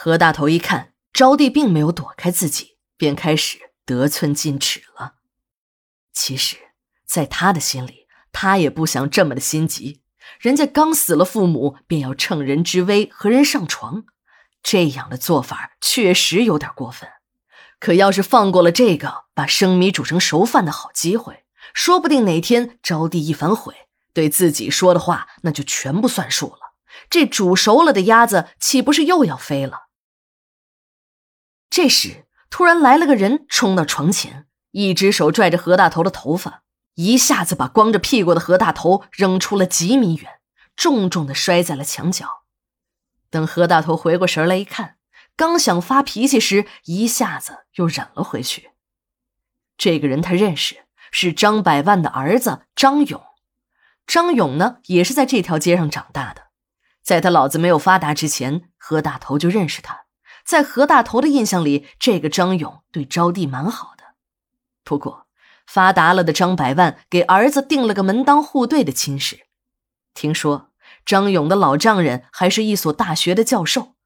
何大头一看招娣并没有躲开自己，便开始得寸进尺了。其实，在他的心里，他也不想这么的心急。人家刚死了父母，便要乘人之危和人上床，这样的做法确实有点过分。可要是放过了这个把生米煮成熟饭的好机会，说不定哪天招娣一反悔，对自己说的话那就全部算数了。这煮熟了的鸭子岂不是又要飞了？这时，突然来了个人，冲到床前，一只手拽着何大头的头发，一下子把光着屁股的何大头扔出了几米远，重重的摔在了墙角。等何大头回过神来一看。刚想发脾气时，一下子又忍了回去。这个人他认识，是张百万的儿子张勇。张勇呢，也是在这条街上长大的。在他老子没有发达之前，何大头就认识他。在何大头的印象里，这个张勇对招娣蛮好的。不过，发达了的张百万给儿子定了个门当户对的亲事。听说张勇的老丈人还是一所大学的教授。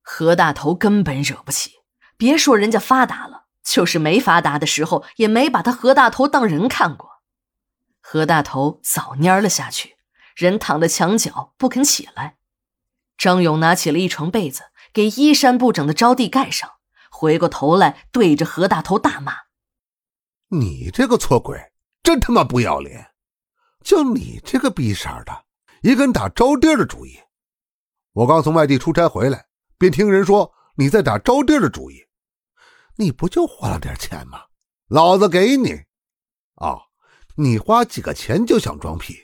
何大头根本惹不起，别说人家发达了，就是没发达的时候，也没把他何大头当人看过。何大头早蔫了下去，人躺在墙角不肯起来。张勇拿起了一床被子，给衣衫不整的招娣盖上，回过头来对着何大头大骂：“你这个错鬼，真他妈不要脸！就你这个逼色的，也敢打招娣的主意？我刚从外地出差回来。”便听人说你在打招娣的主意，你不就花了点钱吗？老子给你。哦，你花几个钱就想装屁？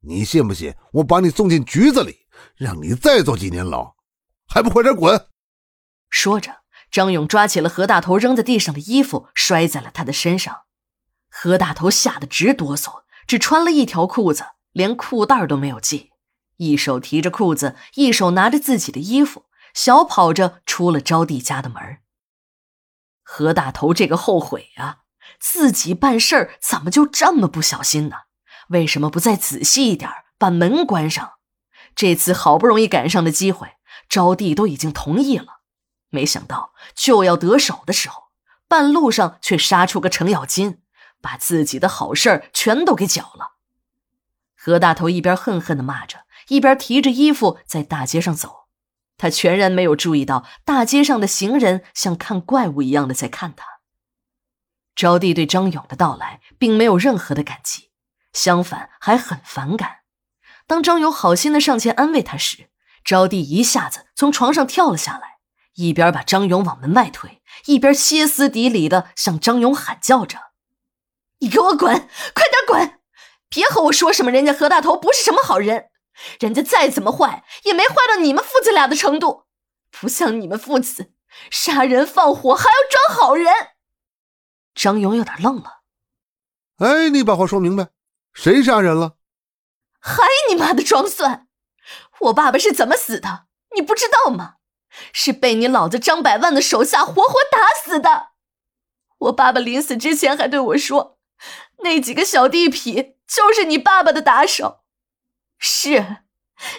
你信不信我把你送进局子里，让你再坐几年牢？还不快点滚！说着，张勇抓起了何大头扔在地上的衣服，摔在了他的身上。何大头吓得直哆嗦，只穿了一条裤子，连裤带都没有系，一手提着裤子，一手拿着自己的衣服。小跑着出了招娣家的门何大头这个后悔啊，自己办事儿怎么就这么不小心呢？为什么不再仔细一点，把门关上？这次好不容易赶上的机会，招娣都已经同意了，没想到就要得手的时候，半路上却杀出个程咬金，把自己的好事儿全都给搅了。何大头一边恨恨的骂着，一边提着衣服在大街上走。他全然没有注意到大街上的行人像看怪物一样的在看他。招娣对张勇的到来并没有任何的感激，相反还很反感。当张勇好心的上前安慰他时，招娣一下子从床上跳了下来，一边把张勇往门外推，一边歇斯底里的向张勇喊叫着：“你给我滚，快点滚！别和我说什么人家何大头不是什么好人。”人家再怎么坏，也没坏到你们父子俩的程度，不像你们父子杀人放火还要装好人。张勇有点愣了。哎，你把话说明白，谁杀人了？还你妈的装蒜！我爸爸是怎么死的？你不知道吗？是被你老子张百万的手下活活打死的。我爸爸临死之前还对我说，那几个小地痞就是你爸爸的打手。是，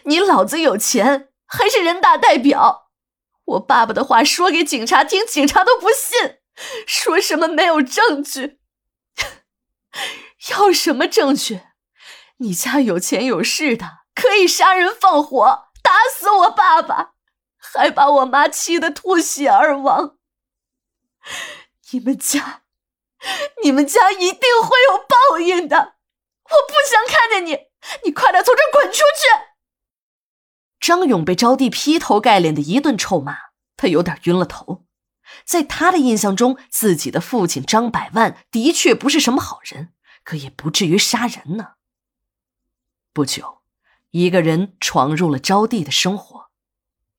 你老子有钱，还是人大代表？我爸爸的话说给警察听，警察都不信，说什么没有证据。要什么证据？你家有钱有势的，可以杀人放火，打死我爸爸，还把我妈气得吐血而亡。你们家，你们家一定会有报应的。我不想看见你。你快点从这滚出去！张勇被招娣劈头盖脸的一顿臭骂，他有点晕了头。在他的印象中，自己的父亲张百万的确不是什么好人，可也不至于杀人呢。不久，一个人闯入了招娣的生活，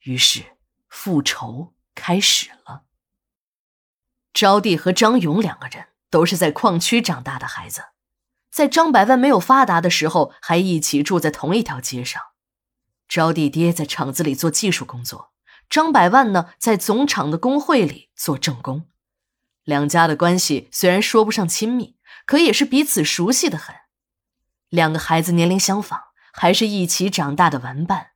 于是复仇开始了。招娣和张勇两个人都是在矿区长大的孩子。在张百万没有发达的时候，还一起住在同一条街上。招娣爹在厂子里做技术工作，张百万呢在总厂的工会里做正工。两家的关系虽然说不上亲密，可也是彼此熟悉的很。两个孩子年龄相仿，还是一起长大的玩伴。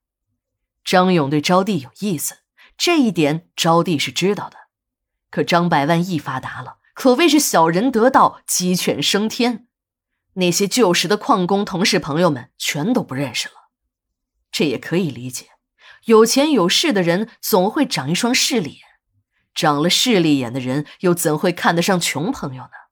张勇对招娣有意思，这一点招娣是知道的。可张百万一发达了，可谓是小人得道，鸡犬升天。那些旧时的矿工同事朋友们全都不认识了。这也可以理解，有钱有势的人总会长一双势利眼，长了势利眼的人又怎会看得上穷朋友呢？